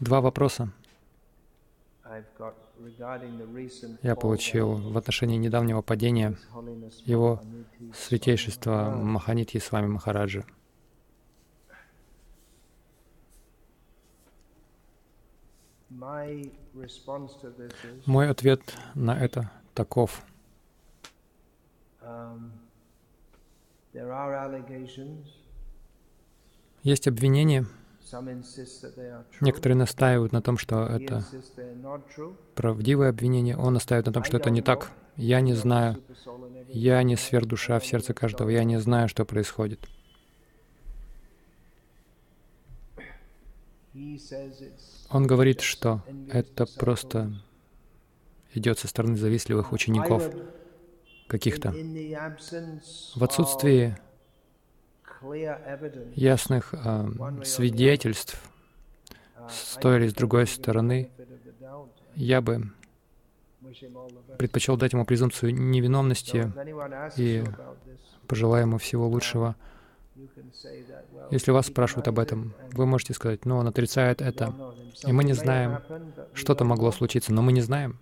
Два вопроса я получил в отношении недавнего падения Его святейшества Маханитхи с вами Махараджи. Мой ответ на это таков. um. Есть обвинения, Некоторые настаивают на том, что это правдивые обвинения, он настаивает на том, что это не так. Я не знаю, я не сверхдуша в сердце каждого, я не знаю, что происходит. Он говорит, что это просто идет со стороны завистливых учеников каких-то. В отсутствии ясных а, свидетельств uh, с I той или с другой стороны, я бы предпочел дать ему презумпцию невиновности, и пожелаю ему всего лучшего. that, well, Если вас спрашивают об этом, вы можете сказать, ну, он отрицает это, и мы не знаем, что-то могло случиться, но мы не знаем.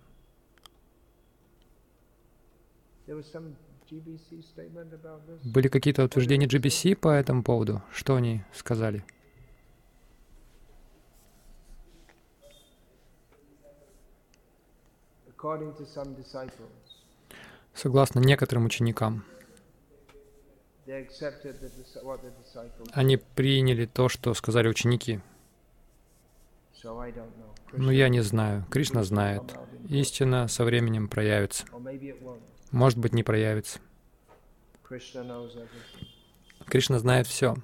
Были какие-то утверждения GBC по этому поводу? Что они сказали? Согласно некоторым ученикам, они приняли то, что сказали ученики. Но я не знаю. Кришна знает. Истина со временем проявится. Может быть, не проявится. Кришна знает все.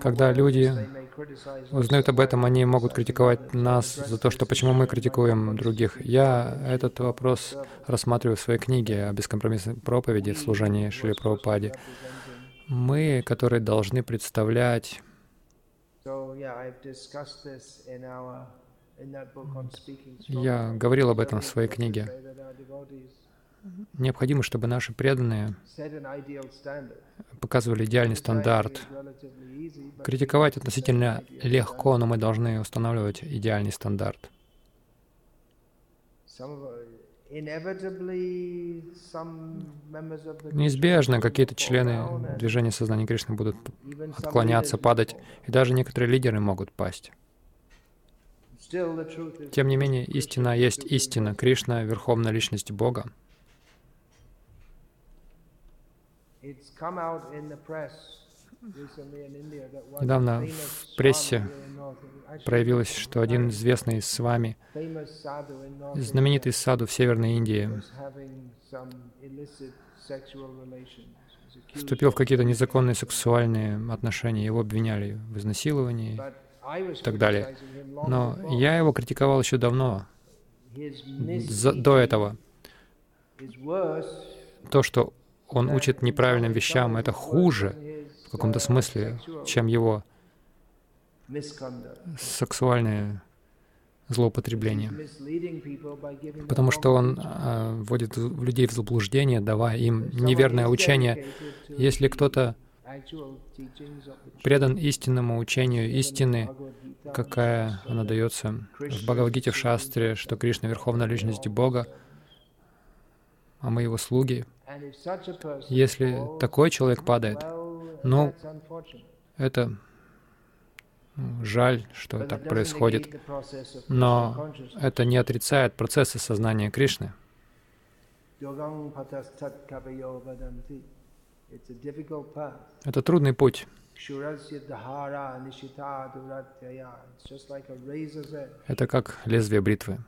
Когда люди Узнают об этом, они могут критиковать нас за то, что почему мы критикуем других. Я этот вопрос рассматриваю в своей книге о бескомпромиссной проповеди в служении Шри Прабхупаде. Мы, которые должны представлять Я говорил об этом в своей книге. Необходимо, чтобы наши преданные показывали идеальный стандарт. Критиковать относительно легко, но мы должны устанавливать идеальный стандарт. Неизбежно какие-то члены движения сознания Кришны будут отклоняться, падать, и даже некоторые лидеры могут пасть. Тем не менее, истина есть истина. Кришна — Верховная Личность Бога. It's come out in the press Недавно в прессе Проявилось, что один известный с вами, знаменитый саду в Северной Индии, вступил в какие-то незаконные сексуальные отношения. Его обвиняли в изнасиловании и так далее. Но я его критиковал еще давно, за- до этого. То, что он учит неправильным вещам, это хуже в каком-то смысле, чем его сексуальное злоупотребление. Потому что он а, вводит людей в заблуждение, давая им неверное учение. Если кто-то предан истинному учению истины, какая она дается в Бхагавадгите, в Шастре, что Кришна — Верховная Личность Бога, а мы Его слуги. Если такой человек падает, ну, это ну, жаль, что так происходит, но это не отрицает процессы сознания Кришны. Это трудный путь. Это как лезвие бритвы.